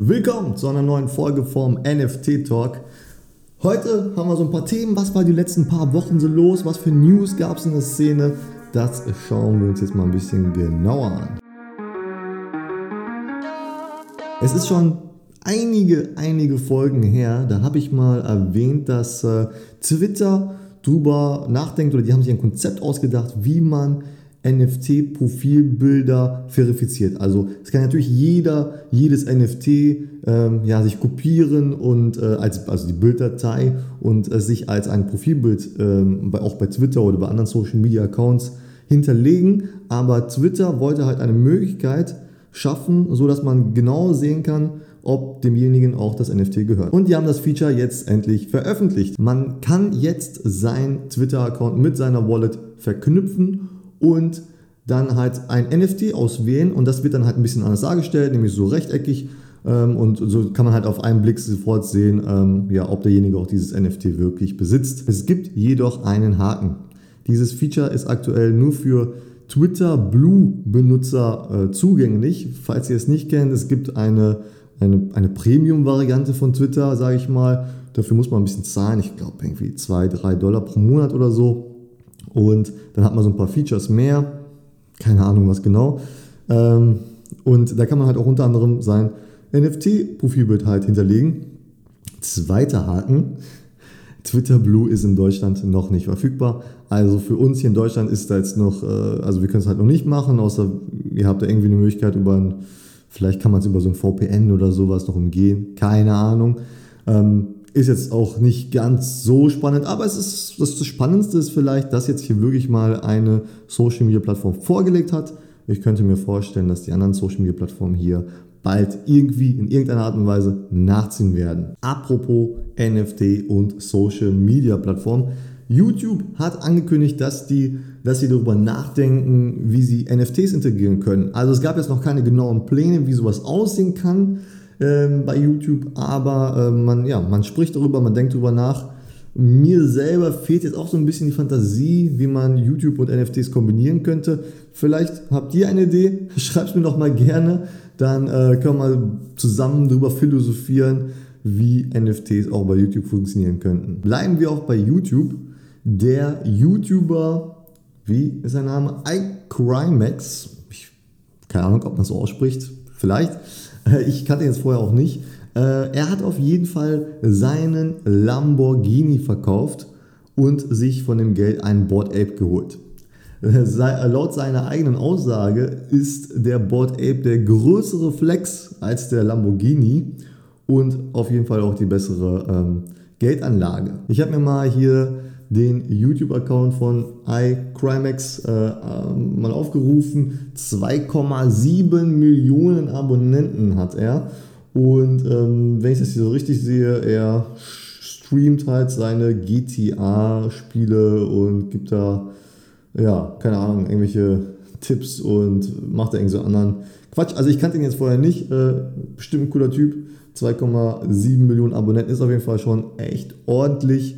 Willkommen zu einer neuen Folge vom NFT Talk. Heute haben wir so ein paar Themen. Was war die letzten paar Wochen so los? Was für News gab es in der Szene? Das schauen wir uns jetzt mal ein bisschen genauer an. Es ist schon einige, einige Folgen her, da habe ich mal erwähnt, dass äh, Twitter drüber nachdenkt oder die haben sich ein Konzept ausgedacht, wie man NFT-Profilbilder verifiziert. Also es kann natürlich jeder jedes NFT ähm, ja, sich kopieren und äh, als, also die Bilddatei und äh, sich als ein Profilbild ähm, bei, auch bei Twitter oder bei anderen Social Media Accounts hinterlegen. Aber Twitter wollte halt eine Möglichkeit schaffen, so dass man genau sehen kann, ob demjenigen auch das NFT gehört. Und die haben das Feature jetzt endlich veröffentlicht. Man kann jetzt sein Twitter-Account mit seiner Wallet verknüpfen und dann halt ein NFT auswählen und das wird dann halt ein bisschen anders dargestellt, nämlich so rechteckig ähm, und so kann man halt auf einen Blick sofort sehen, ähm, ja, ob derjenige auch dieses NFT wirklich besitzt. Es gibt jedoch einen Haken. Dieses Feature ist aktuell nur für Twitter Blue Benutzer äh, zugänglich. Falls ihr es nicht kennt, es gibt eine, eine, eine Premium-Variante von Twitter, sage ich mal. Dafür muss man ein bisschen zahlen. Ich glaube irgendwie 2, 3 Dollar pro Monat oder so. Und dann hat man so ein paar Features mehr, keine Ahnung was genau. Ähm, und da kann man halt auch unter anderem sein NFT-Profilbild halt hinterlegen. Zweiter Haken. Twitter Blue ist in Deutschland noch nicht verfügbar. Also für uns hier in Deutschland ist da jetzt noch, äh, also wir können es halt noch nicht machen, außer ihr habt da irgendwie eine Möglichkeit über ein, vielleicht kann man es über so ein VPN oder sowas noch umgehen. Keine Ahnung. Ähm, ist jetzt auch nicht ganz so spannend, aber es ist das, Spannendste ist vielleicht, dass jetzt hier wirklich mal eine Social Media Plattform vorgelegt hat. Ich könnte mir vorstellen, dass die anderen Social Media Plattformen hier bald irgendwie in irgendeiner Art und Weise nachziehen werden. Apropos NFT und Social Media Plattformen. YouTube hat angekündigt, dass, die, dass sie darüber nachdenken, wie sie NFTs integrieren können. Also es gab jetzt noch keine genauen Pläne, wie sowas aussehen kann ähm, bei YouTube, aber äh, man, ja, man spricht darüber, man denkt darüber nach. Mir selber fehlt jetzt auch so ein bisschen die Fantasie, wie man YouTube und NFTs kombinieren könnte. Vielleicht habt ihr eine Idee, schreibt mir doch mal gerne, dann äh, können wir mal zusammen darüber philosophieren, wie NFTs auch bei YouTube funktionieren könnten. Bleiben wir auch bei YouTube. Der YouTuber, wie ist sein Name? iCrimex. keine Ahnung, ob man so ausspricht. Vielleicht Ich kannte ihn jetzt vorher auch nicht. Äh, er hat auf jeden Fall seinen Lamborghini verkauft und sich von dem Geld einen Board Ape geholt. Laut seiner eigenen Aussage ist der Board Ape der größere Flex als der Lamborghini und auf jeden Fall auch die bessere ähm, Geldanlage. Ich habe mir mal hier den YouTube-Account von iCrimex äh, äh, mal aufgerufen. 2,7 Millionen Abonnenten hat er. Und ähm, wenn ich das hier so richtig sehe, er streamt halt seine GTA-Spiele und gibt da, ja, keine Ahnung, irgendwelche Tipps und macht da irgendwie so anderen Quatsch. Also ich kannte ihn jetzt vorher nicht. Äh, bestimmt ein cooler Typ. 2,7 Millionen Abonnenten ist auf jeden Fall schon echt ordentlich.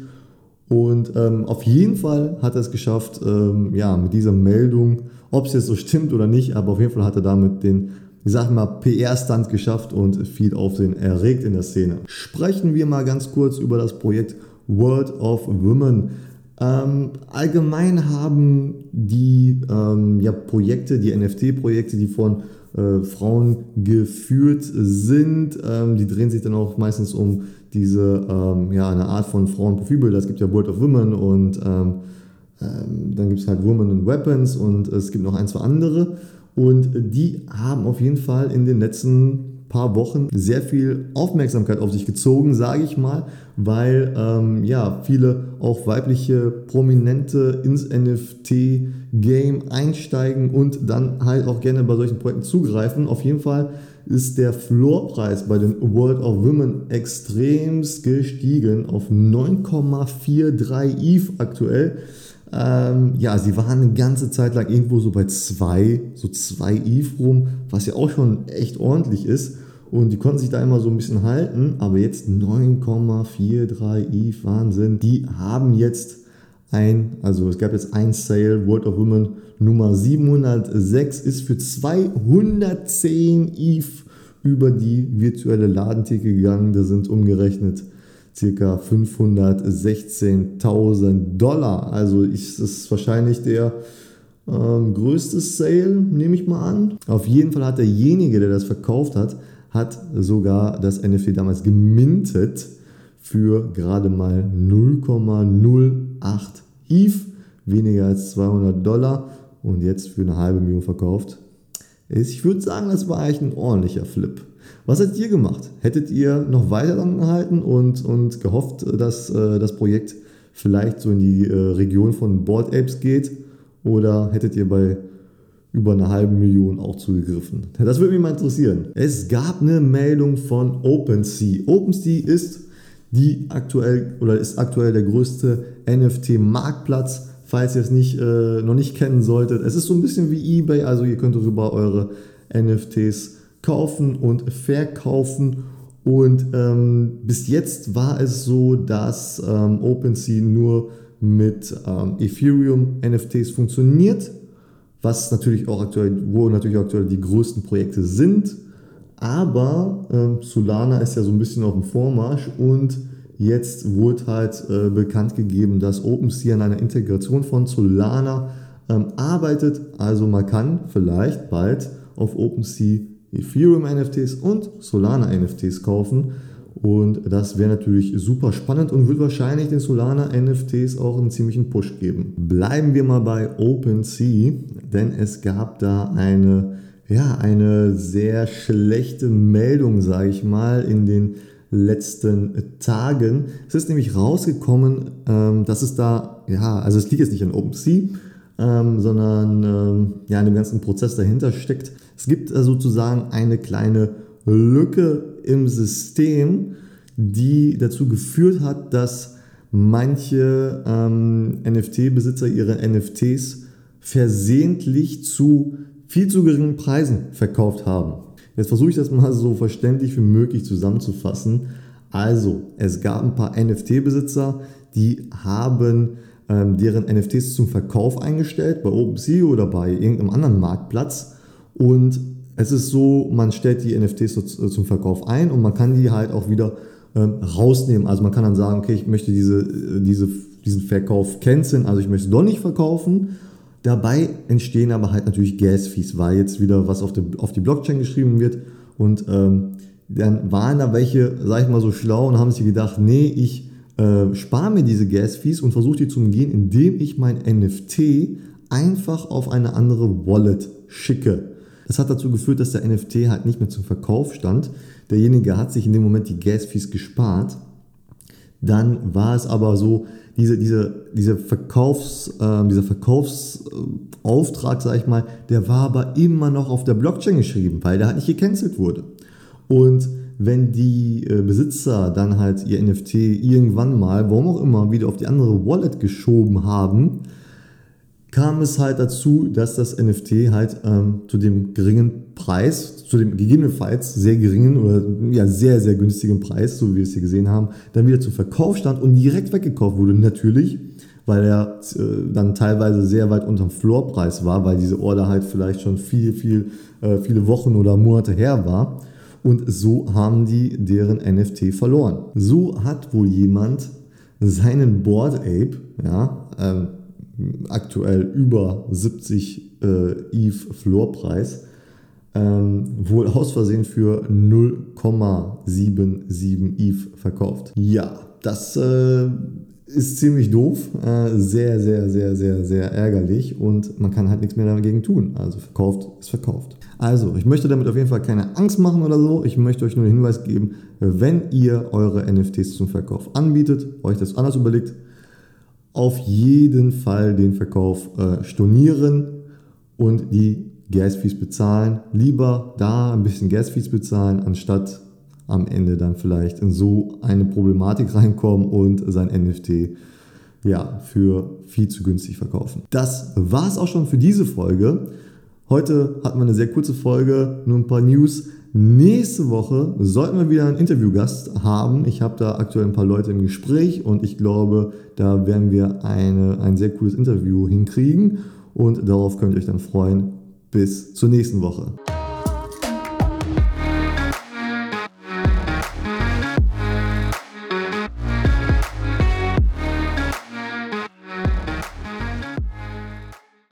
Und ähm, auf jeden Fall hat er es geschafft, ähm, ja, mit dieser Meldung, ob es jetzt so stimmt oder nicht, aber auf jeden Fall hat er damit den, ich sag mal, PR-Stand geschafft und viel Aufsehen erregt in der Szene. Sprechen wir mal ganz kurz über das Projekt World of Women. Ähm, allgemein haben die ähm, ja, Projekte, die NFT-Projekte, die von äh, Frauen geführt sind, ähm, die drehen sich dann auch meistens um diese, ähm, ja, eine Art von Frauenprofilbilder. Es gibt ja World of Women und ähm, ähm, dann gibt es halt Women and Weapons und es gibt noch ein, zwei andere. Und die haben auf jeden Fall in den letzten paar Wochen sehr viel Aufmerksamkeit auf sich gezogen, sage ich mal, weil ähm, ja viele auch weibliche Prominente ins NFT-Game einsteigen und dann halt auch gerne bei solchen Projekten zugreifen. Auf jeden Fall ist der Floorpreis bei den World of Women extremst gestiegen auf 9,43 ETH aktuell. Ähm, ja, sie waren eine ganze Zeit lang irgendwo so bei 2, so 2 ETH rum, was ja auch schon echt ordentlich ist. Und die konnten sich da immer so ein bisschen halten, aber jetzt 9,43 ETH, Wahnsinn. Die haben jetzt ein, also es gab jetzt ein Sale, World of Women Nummer 706 ist für 210 ETH über die virtuelle Ladentheke gegangen. Das sind umgerechnet ca. 516.000 Dollar. Also ist es wahrscheinlich der ähm, größte Sale, nehme ich mal an. Auf jeden Fall hat derjenige, der das verkauft hat, hat sogar das NFT damals gemintet für gerade mal 0,08 ETH, weniger als 200 Dollar und jetzt für eine halbe Million verkauft. Ich würde sagen, das war eigentlich ein ordentlicher Flip. Was hättet ihr gemacht? Hättet ihr noch weiter dran gehalten und, und gehofft, dass äh, das Projekt vielleicht so in die äh, Region von Board Apes geht? Oder hättet ihr bei über eine halbe Million auch zugegriffen? Das würde mich mal interessieren. Es gab eine Meldung von OpenSea. OpenSea ist die aktuell oder ist aktuell der größte NFT-Marktplatz. Falls ihr es nicht, äh, noch nicht kennen solltet, es ist so ein bisschen wie eBay, also ihr könnt darüber eure NFTs kaufen und verkaufen. Und ähm, bis jetzt war es so, dass ähm, OpenSea nur mit ähm, Ethereum NFTs funktioniert, was natürlich auch aktuell, wo natürlich aktuell die größten Projekte sind. Aber äh, Solana ist ja so ein bisschen auf dem Vormarsch und jetzt wurde halt äh, bekannt gegeben, dass OpenSea an einer Integration von Solana ähm, arbeitet. Also man kann vielleicht bald auf OpenSea Ethereum NFTs und Solana NFTs kaufen. Und das wäre natürlich super spannend und wird wahrscheinlich den Solana NFTs auch einen ziemlichen Push geben. Bleiben wir mal bei OpenSea, denn es gab da eine, ja, eine sehr schlechte Meldung, sage ich mal, in den letzten Tagen. Es ist nämlich rausgekommen, ähm, dass es da, ja, also es liegt jetzt nicht an OpenSea, ähm, sondern ähm, ja, in dem ganzen Prozess dahinter steckt. Es gibt äh, sozusagen eine kleine Lücke im System, die dazu geführt hat, dass manche ähm, NFT-Besitzer ihre NFTs versehentlich zu viel zu geringen Preisen verkauft haben. Jetzt versuche ich das mal so verständlich wie möglich zusammenzufassen. Also, es gab ein paar NFT-Besitzer, die haben ähm, deren NFTs zum Verkauf eingestellt bei OpenSea oder bei irgendeinem anderen Marktplatz. Und es ist so, man stellt die NFTs so zum Verkauf ein und man kann die halt auch wieder ähm, rausnehmen. Also man kann dann sagen, okay, ich möchte diese, äh, diese, diesen Verkauf canceln, also ich möchte es doch nicht verkaufen. Dabei entstehen aber halt natürlich Gas-Fees, weil jetzt wieder was auf die, auf die Blockchain geschrieben wird und ähm, dann waren da welche, sag ich mal so schlau und haben sich gedacht, nee, ich äh, spare mir diese Gas-Fees und versuche die zu umgehen, indem ich mein NFT einfach auf eine andere Wallet schicke. Das hat dazu geführt, dass der NFT halt nicht mehr zum Verkauf stand. Derjenige hat sich in dem Moment die Gas-Fees gespart. Dann war es aber so, diese, diese, diese Verkaufs, äh, dieser Verkaufsauftrag, sag ich mal, der war aber immer noch auf der Blockchain geschrieben, weil der halt nicht gecancelt wurde. Und wenn die äh, Besitzer dann halt ihr NFT irgendwann mal, warum auch immer, wieder auf die andere Wallet geschoben haben, kam es halt dazu, dass das NFT halt ähm, zu dem geringen Preis, zu dem gegebenenfalls sehr geringen oder ja sehr, sehr günstigen Preis, so wie wir es hier gesehen haben, dann wieder zum Verkauf stand und direkt weggekauft wurde. Natürlich, weil er äh, dann teilweise sehr weit unterm Floorpreis war, weil diese Order halt vielleicht schon viel, viel, äh, viele Wochen oder Monate her war und so haben die deren NFT verloren. So hat wohl jemand seinen Board Ape, ja, ähm, aktuell über 70 äh, ETH Floorpreis, ähm, wohl aus Versehen für 0,77 ETH verkauft. Ja, das äh, ist ziemlich doof, äh, sehr, sehr, sehr, sehr, sehr ärgerlich und man kann halt nichts mehr dagegen tun. Also verkauft ist verkauft. Also, ich möchte damit auf jeden Fall keine Angst machen oder so. Ich möchte euch nur den Hinweis geben, wenn ihr eure NFTs zum Verkauf anbietet, euch das anders überlegt, auf jeden Fall den Verkauf äh, stornieren und die Gas-Fees bezahlen. Lieber da ein bisschen Gas-Fees bezahlen, anstatt am Ende dann vielleicht in so eine Problematik reinkommen und sein NFT ja, für viel zu günstig verkaufen. Das war es auch schon für diese Folge. Heute hatten wir eine sehr kurze Folge, nur ein paar News. Nächste Woche sollten wir wieder einen Interviewgast haben. Ich habe da aktuell ein paar Leute im Gespräch und ich glaube, da werden wir eine, ein sehr cooles Interview hinkriegen und darauf könnt ihr euch dann freuen. Bis zur nächsten Woche.